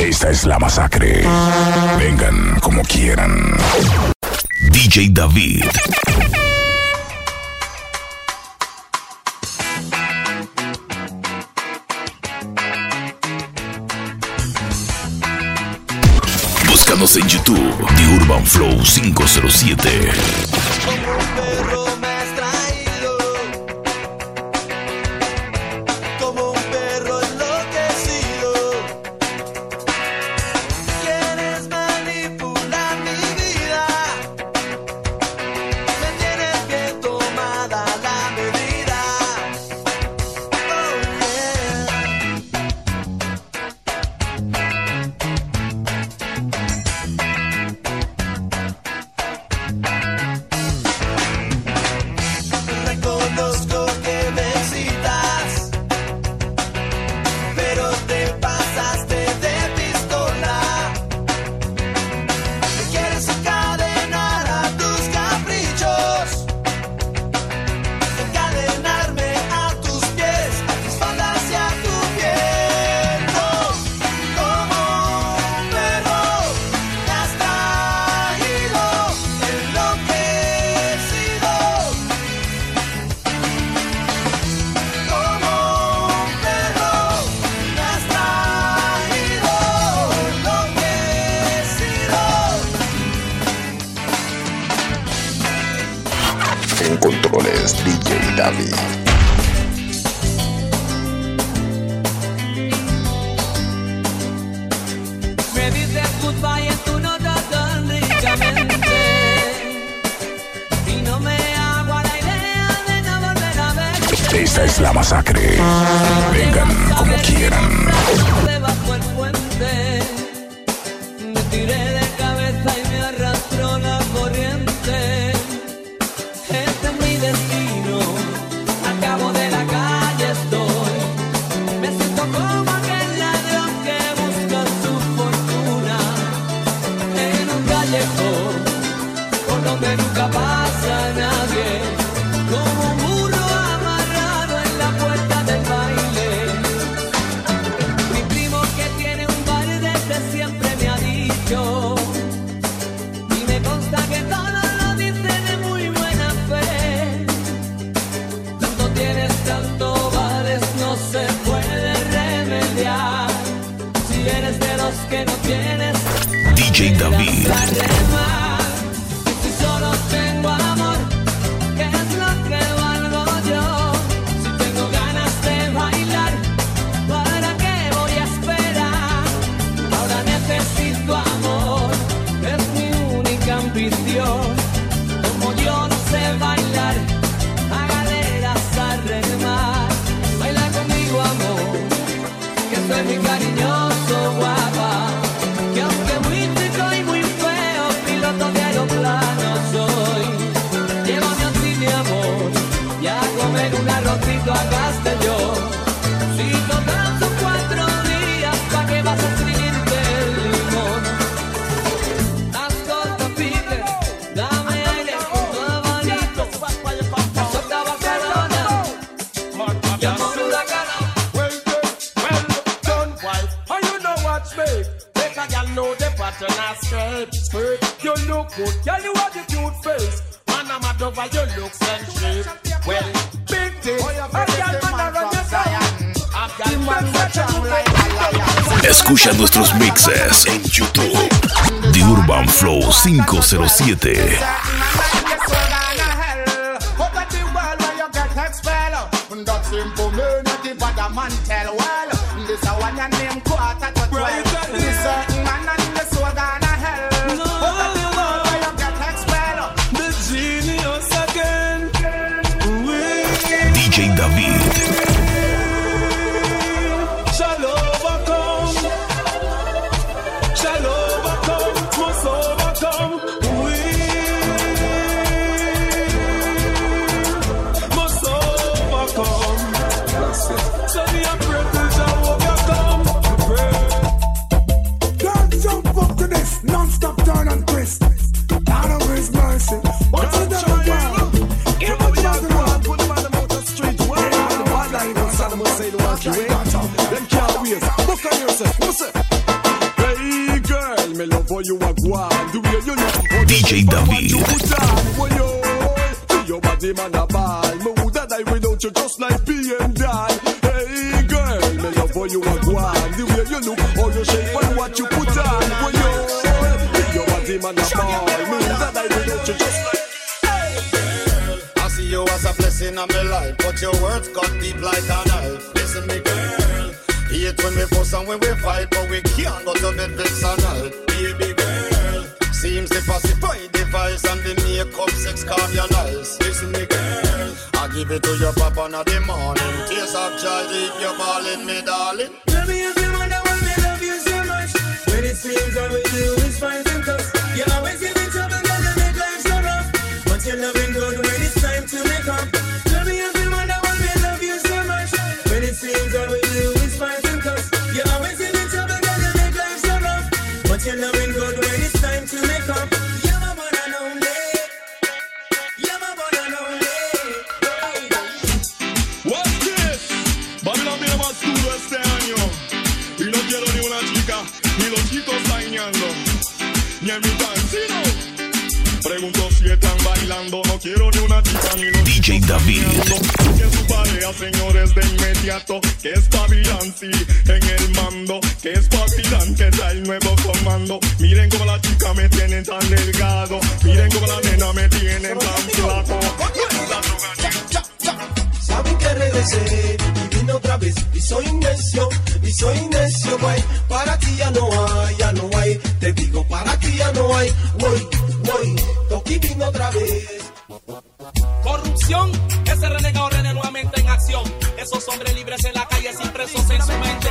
Esta es la masacre. Vengan como quieran. DJ David. Búscanos en YouTube, The Urban Flow 507. la masacre. Vengan como quieran. escucha nuestros mixes en YouTube. The Urban Flow 507. Just like Hey girl, me love how you a go on. The way you look, how you shape and what you put on. Well, yo, your body man a ball. Me woulda die without you, just like. I see you as a blessing on my life, but your words cut deep like a knife. Listen, me girl. Hate when we fuss and when we fight, but we can't go to bed vex and all. Baby. Seems the pacify device and the makeup sex cardinals. Listen, me girl. I give it to your papa in the morning. Tears of joy if you're balling me, darling. Tell me if you wonder why me love you so much. When it seems all we do is fight and cuss. You always give me trouble, girl, you make life so rough. But you're loving good Ni en mi cancino. Pregunto si están bailando. No quiero ni una chica, ni los DJ David. Que su pareja, señores, de inmediato. Que es sí, en el mando. Que es Babylon, que da el nuevo comando. Miren cómo la chica me tienen tan delgado. Miren cómo la nena me tienen tan flaco. Saben que regresé otra vez y soy necio, y soy necio, guay. Para ti ya no hay, ya no hay. Te digo, para ti ya no hay. Voy, voy, Toki vino otra vez. Corrupción, ese renegado rene nuevamente en acción. Esos hombres libres en la calle sin presos en su mente.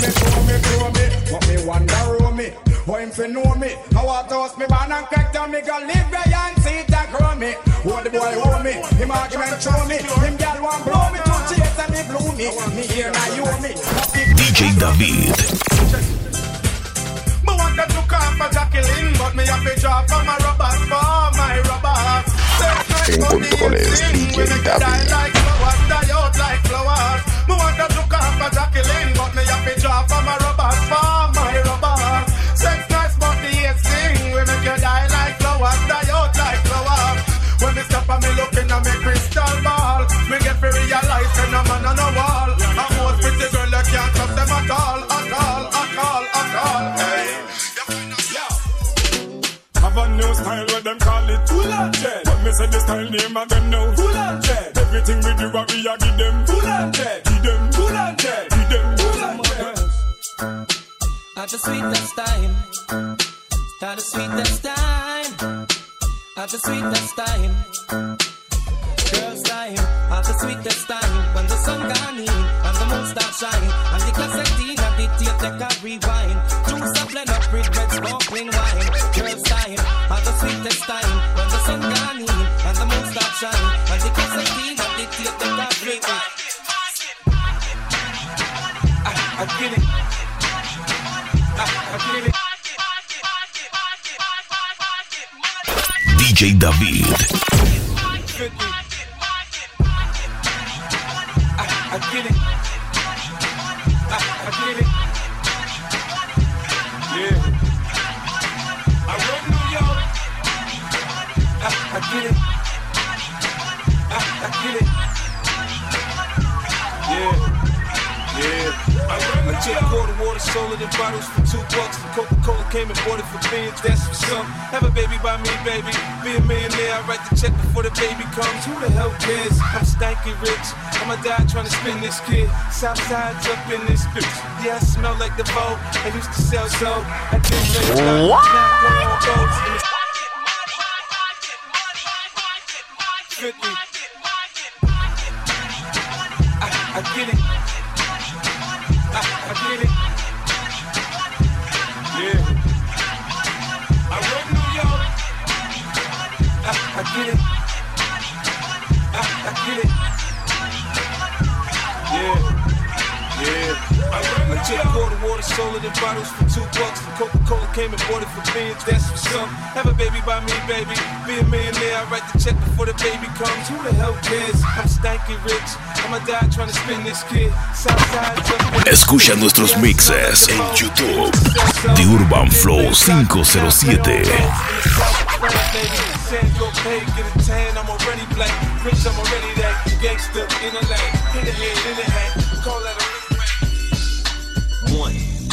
David. Why him fi know me? I want to host me man and crack down me go live where and see it and grow me. What the boy owe me? Him argument show me. Him gal want blow me to chase and me blew me. Me here now you owe me. DJ David. Me want to look off for Jacqueline, but me have to draw for my robbers, for my robbers. En controles, DJ David. Me want to look for Jacqueline, but me have to draw for my robbers, for my robbers. Sex nice, but the hate sting. We make you die like flowers, die out like flowers. When me stop and me looking at me crystal ball, me get to realize that no man on the wall. A most pretty girl, you can't trust them at all, at all, at all, at all. Hey. Have a new style where them call it Hula Jet. When me say the style name again now Hula Jet. Everything we do, what we a give them Hula Jet. Them Hula Jet. Give them Hula Jet. At the sweetest time, at the sweetest time, at the sweetest time, girls time, at the sweetest time, when the sun gone in and the moon start shine, and the cassette in and the tape a rewind, juice a blend up with red sparkling wine, girls time, at the sweetest time, DJ David. In bottles for two bucks. Coca-Cola came and bought it for beans. That's what's up. Have a baby by me, baby. Be a millionaire. I write the check before the baby comes. Who the hell cares? I'm stanky rich. I'ma die trying to spin this kid. Southside's up in this bitch. Yeah, I smell like the vote. I used to sell so. I didn't know What? Now I'm on boats in the 50. Water, sold it in bottles for two bucks. And Coca-Cola came and bought it for beans. That's what's up. Have a baby by me, baby. Be a millionaire. I write the check before the baby comes. Who the hell cares? I'm stanky rich. I'ma die trying to spin this kid. Southside's up in this Escucha nuestros mixes en YouTube. The Urban Flow 507. Get a tan, I'm already black. Rich, I'm already that. Gangster in the lane. In the head, in the hat. Call that a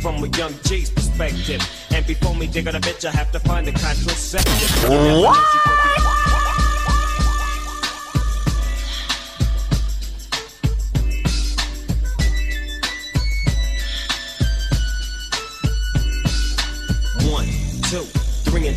From a young G's perspective. And before me dig on a bitch, I have to find a contraceptive. What?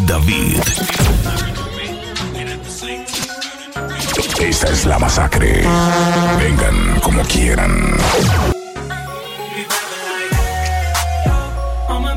David. Esta es la masacre. Vengan como quieran. All my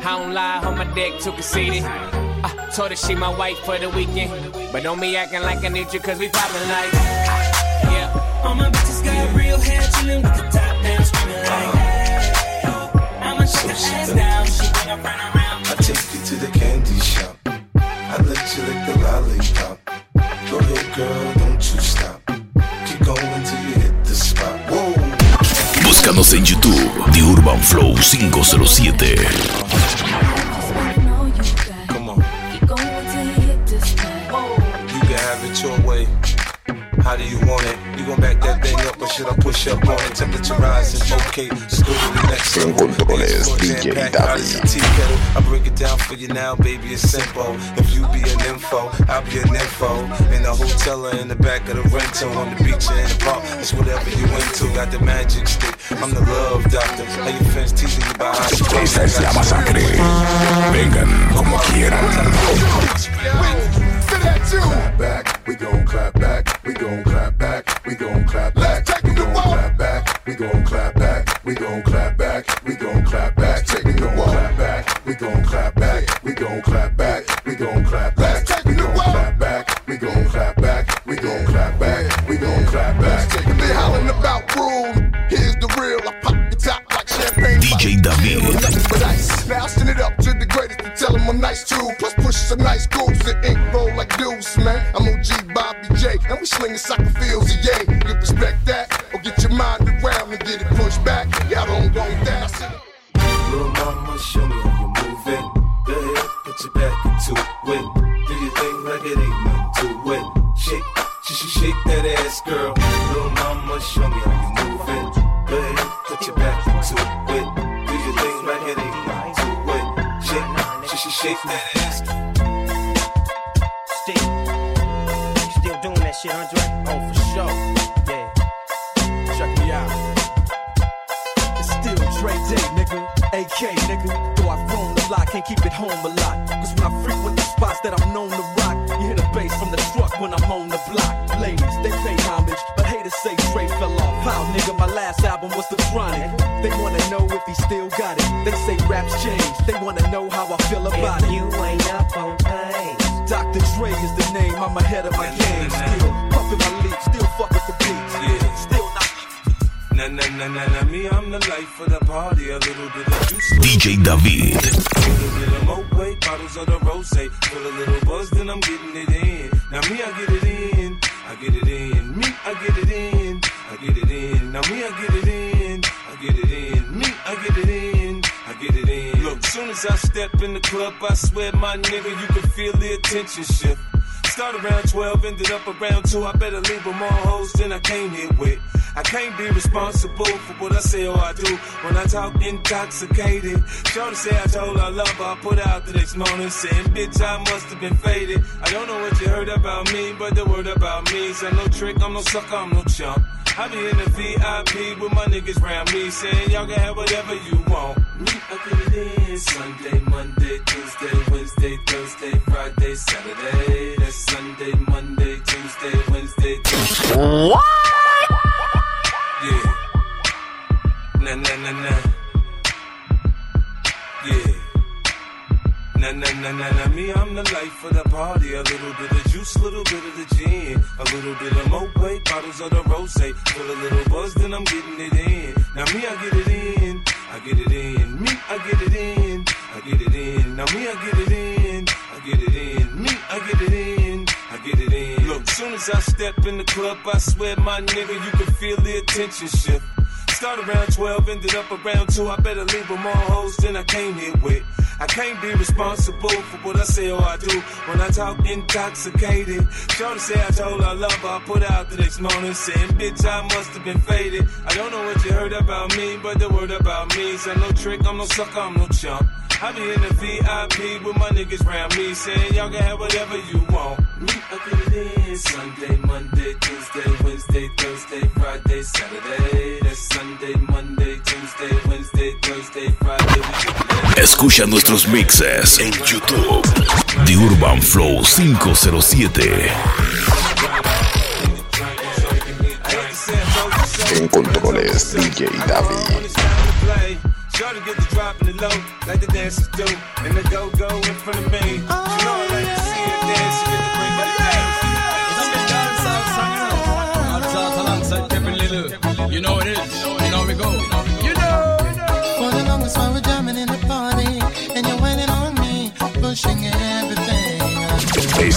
I don't lie, on my dick too conceited. I told her she my wife for the weekend. But don't be acting like I need you, cause we poppin' like. ah, Yeah. All my bitches got real hair, chillin' with the top down, screaming like, hey, yo. I'ma take her ass down. She bring her friend around. I take you to the candy shop. I let you lick the lollipop. Go ahead, girl, don't you stop. Keep going till you hit the spot. Whoa. Búscanos en YouTube. The Urban Flow 507. How do you want it? You gon' back that thing up, or should I push up on it? Temperature rising, okay. Let's go to the next En controles, DJ jam-packed, David. ice and tea kettle. I break it down for you now, baby. It's simple. If you be an info, I'll be an info. In the hotel or in the back of the rental, on the beach or in the park, it's whatever you into. Got the magic stick. I'm the love doctor. How your fans teasing you you Esta es la masacre. Vengan como quieran. Clap back, we gon' clap back, we gon' clap back, we gon' clap back, we gon' clap back, we gon' clap back, we gon' clap back, we gon' clap back, we as I step in the club, I swear, my nigga, you can feel the attention shift. Start around 12, ended up around 2. I better leave with more hoes than I came here with. I can't be responsible for what I say or I do when I talk intoxicated. Shorty say I told her love her. I put out the next morning saying, bitch, I must have been faded. I don't know what you heard about me, but the word about me is I'm no trick, I'm no sucker, I'm no chump. I be in the VIP with my niggas round me saying y'all can have whatever you want. Me, I get it in Sunday, Monday, Tuesday, Wednesday, Thursday, Friday, Saturday. That's Sunday, Monday, Tuesday, Wednesday, Thursday. What? Yeah. Na na na na. Yeah. Na na na na na. Me, I'm the life of the party. A little bit of juice, a little bit of the gin, a little bit of Moet, bottles of the rose. Feel a little buzz, then I'm getting it in. Now me, I get it in. I get it in. Me, I get it in. I get it in. Now me, I get it in. I get it in. Me, I get it in. Soon as I step in the club, I swear, my nigga, you can feel the attention shift. Start around 12, ended up around 2. I better leave with more hoes than I came here with. I can't be responsible for what I say or I do when I talk intoxicated. Shorty say I told her I love her. I put out the next morning saying, bitch, I must have been faded. I don't know what you heard about me, but the word about me is I'm no trick, I'm no sucker, I'm no chump. I be in the VIP with my niggas round me saying y'all can have whatever you want. Me, I get it in Sunday, Monday, Tuesday, Wednesday, Thursday, Friday, Saturday. That's Sunday, Escucha nuestros mixes en YouTube. The Urban Flow 507. En controles DJ David.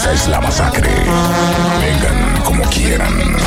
Esta es la masacre. Vengan como quieran.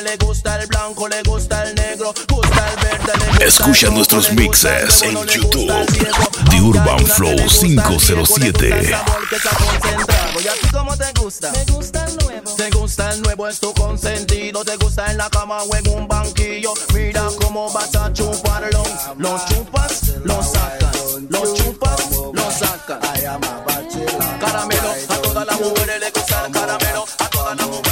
le gusta el blanco, le gusta el negro, gusta el verde. Le gusta Escucha nuestros mixes en YouTube. The Urban Flow 507. ¿Y te gusta? El nuevo. Te gusta el nuevo, es tu consentido. Te gusta en la cama o en un banquillo. Mira cómo vas a chuparlo. Lo chupas, lo sacas. Lo chupas, lo sacas. Caramelo, a todas las mujeres le gusta caramelo. A todas las mujeres.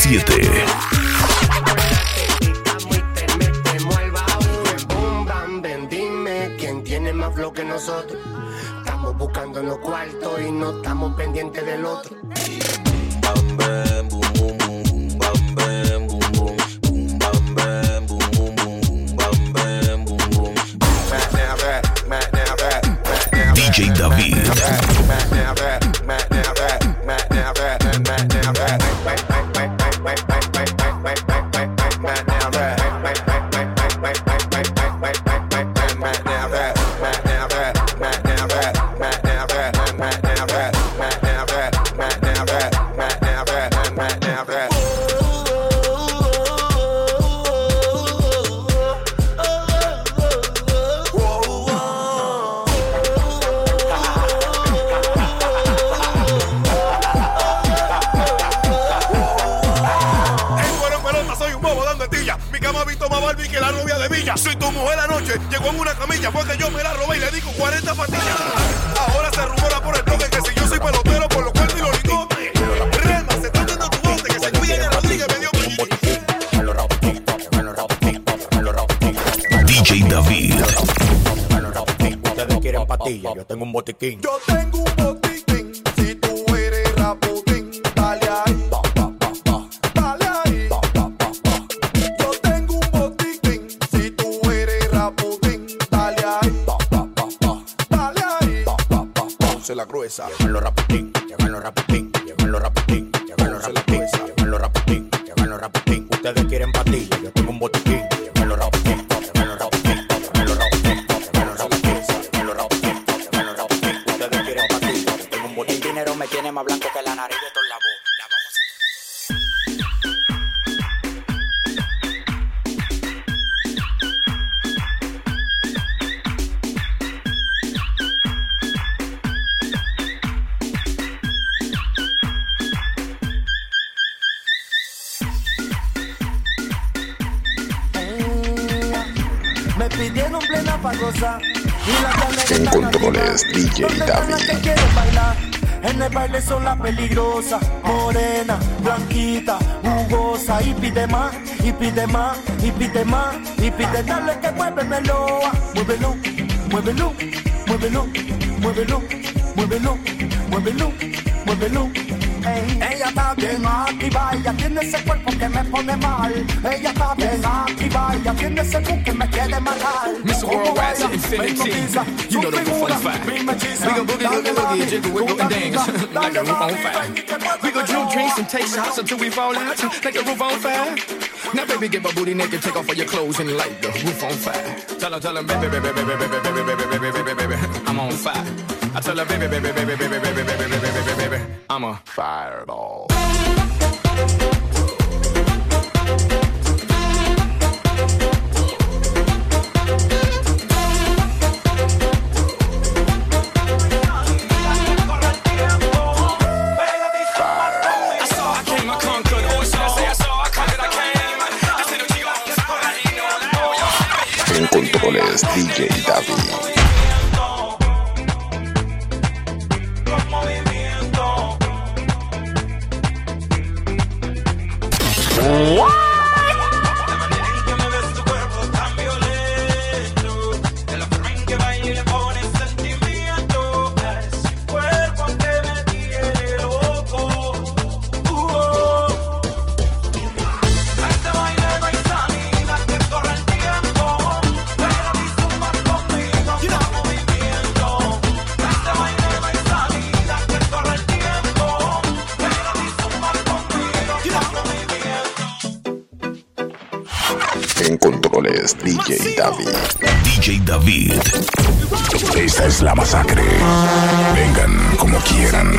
7. lo que nosotros. Estamos buscando los cuartos y no estamos pendientes del otro. King. Yo género me tiene más blanco que la nariz de todo la voz. La vamos a... En controles DJ David. En el baile son las peligrosas, morena, blanquita, jugosa y pide más, y pide más, y pide más, y pide dale que muévemelo, ah, muévelo, muévelo, muévelo, muévelo, muévelo, muévelo, muévelo. Ella está bien activa, ella tiene ese cuerpo que me pone mal. Ella está bien activa, ella tiene ese que me quiere matar. Como Worldwide to infinity. You know the roof on figura, fire. me hechiza. We gon' boogie, boogie, boogie, jiggle, wiggle, and dance like the roof on fire. We gon' drink drinks and take shots until we fall out like the roof on fire. Now, baby, get my booty naked, take off all your clothes and light the roof on fire. Tell her, tell her, baby, baby, baby, baby, baby, baby, baby, baby, baby, baby, I'm on fire. I tell her, baby, baby, baby, baby, baby, baby, baby, baby, baby, baby, I'm a fireball. DJ David. What? Es la masacre. Vengan como quieran.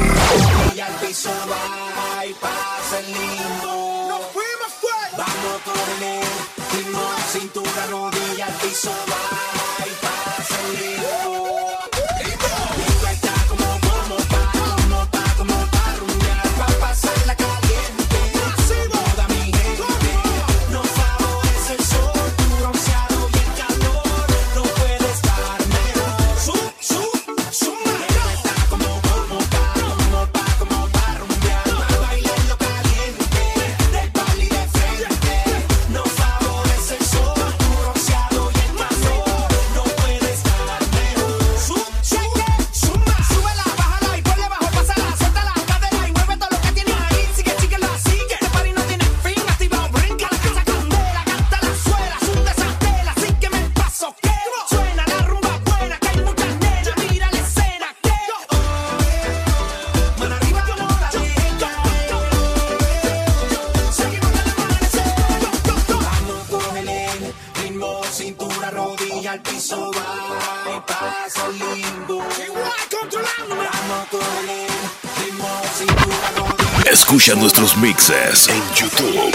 Escucha nuestros mixes en YouTube.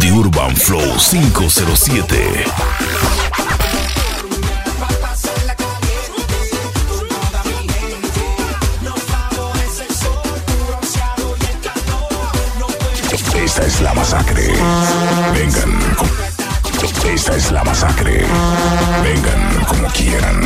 The Urban Flow 507. Esta es la masacre. Vengan. Esta es la masacre. Vengan como quieran.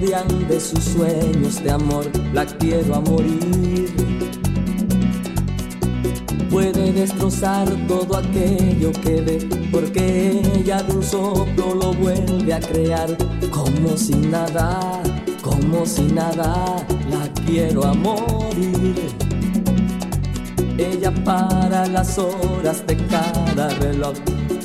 De sus sueños de amor La quiero a morir. Puede destrozar todo aquello que ve Porque ella de un soplo lo vuelve a crear. Como si nada, como si nada La quiero a morir. Ella para las horas de cada reloj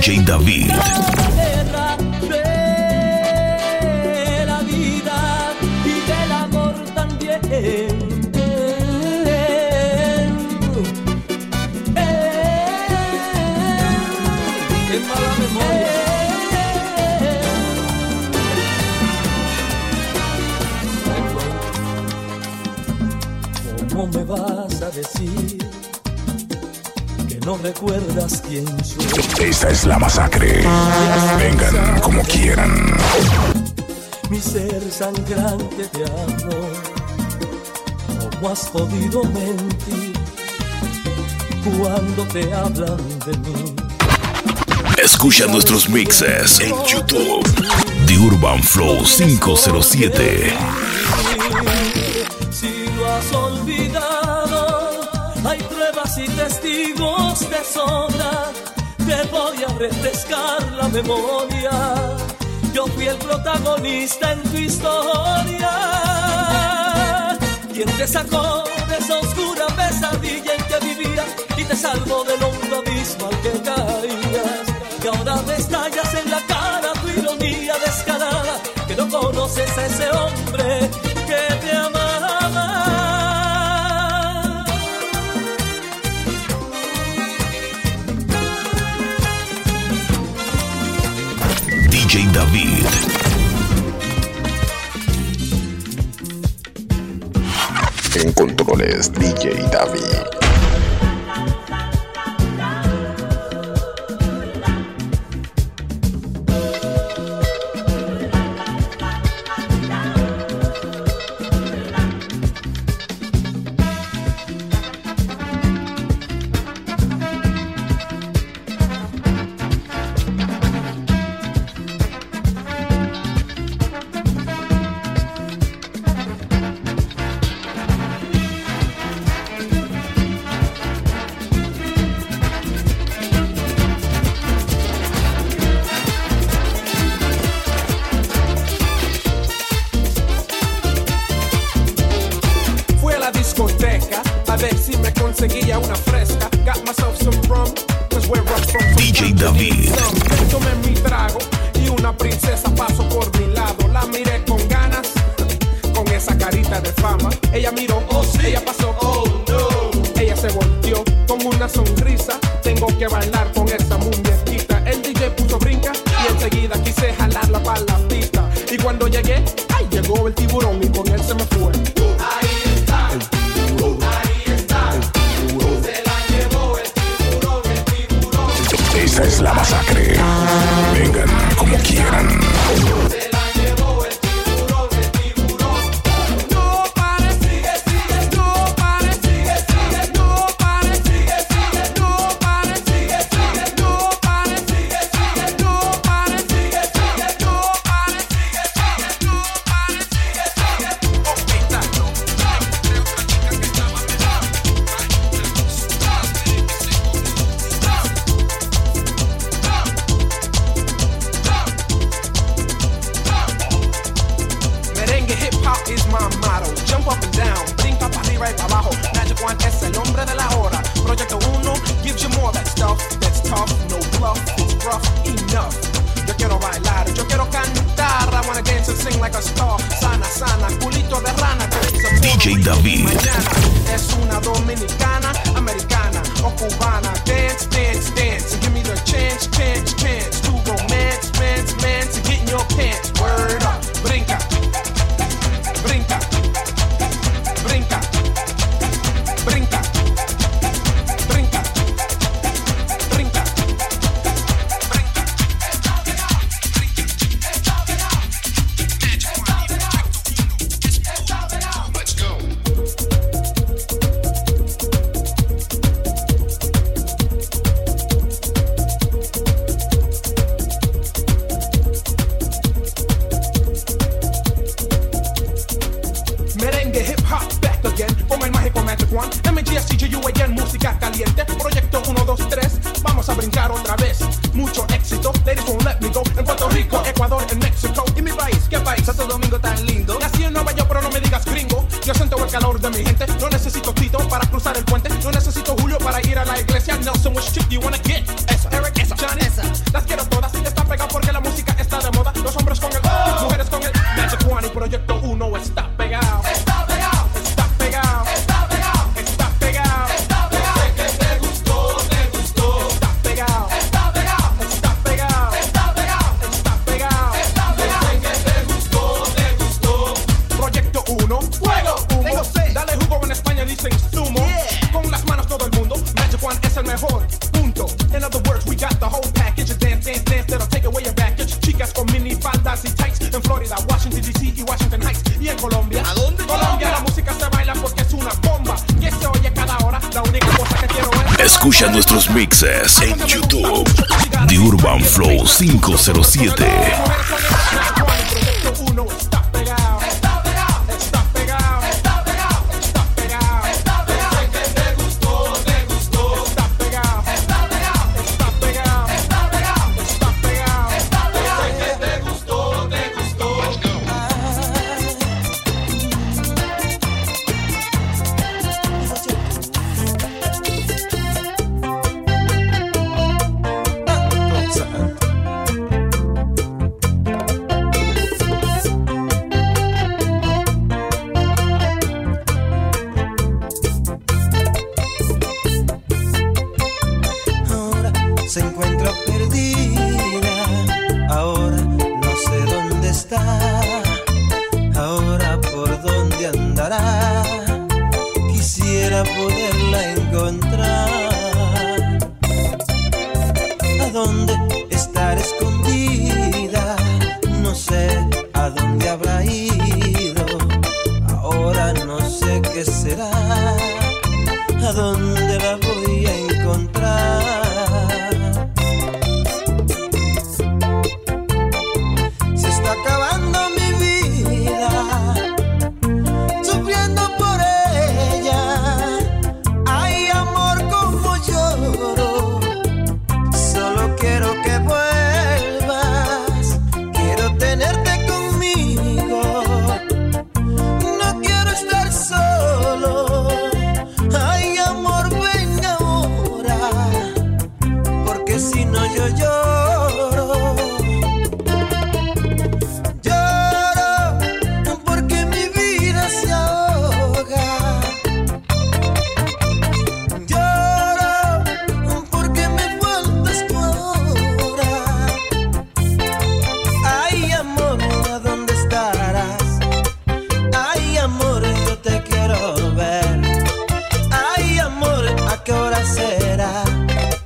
DJ David. Cada guerra de la vida y del amor también. Qué mala memoria. ¿Cómo me vas a decir no recuerdas quién soy? Esta es la masacre. Vengan como quieran. mi ser sangrante de amor. ¿Cómo has podido mentir cuando te hablan de mí? Escucha nuestros mixes en YouTube. The Urban Flow 507. Si lo has olvidado, y testigos de sobra. Te voy a refrescar la memoria. Yo fui el protagonista en tu historia. Quien te sacó de esa oscura pesadilla en que vivías y te salvó del hondo abismo al que caías. Y ahora me estallas en la cara tu ironía descarada, que no conoces a ese hombre David. En DJ David. Llegó el tiburón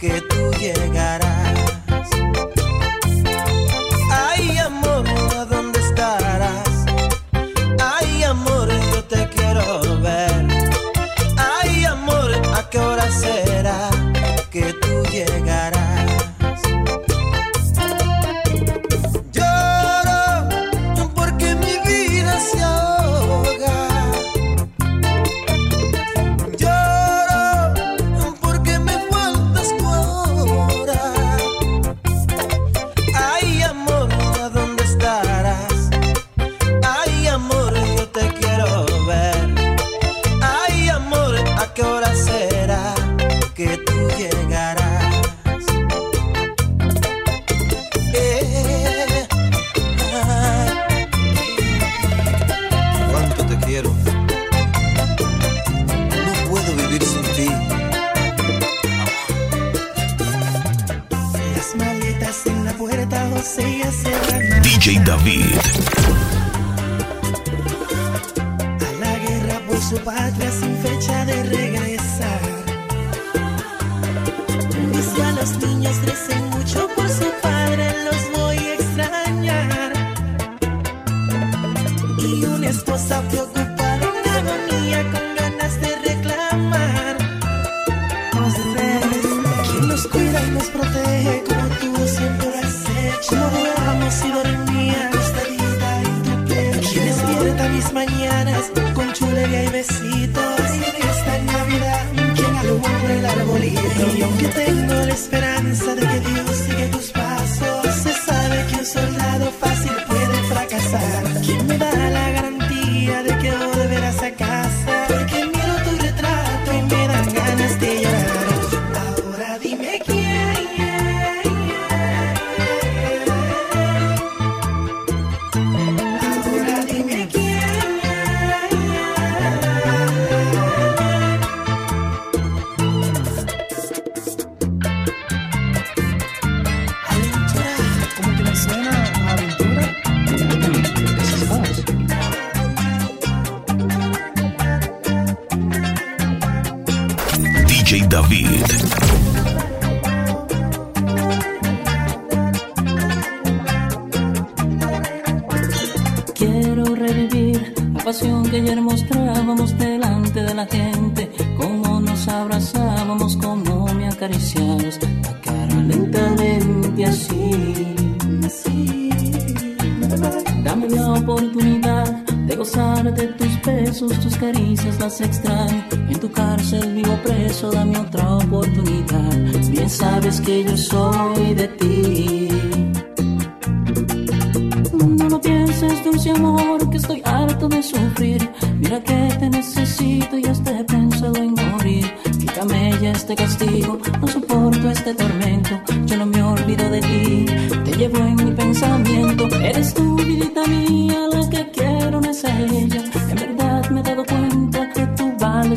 que tú llegarás.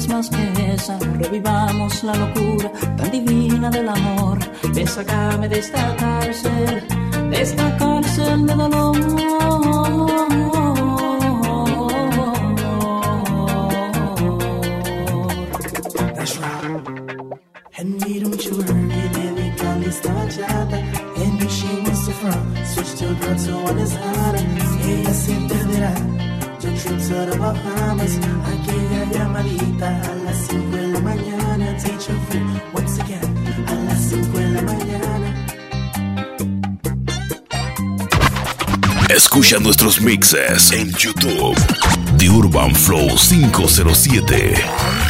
mismas que esa, revivamos la locura tan divina del amor. Ven, sacame de esta cárcel, de esta cárcel de dolor. And we don't you worry, baby, girl, it's not jada. And if she wants to front, switch to girl to one is harder. Ella se entenderá, yo trip to the Bahamas. I llamadita a las 5 de la mañana. Teacher Free, once again, a las 5 de la mañana. Escucha nuestros mixes en YouTube. The Urban Flow 507.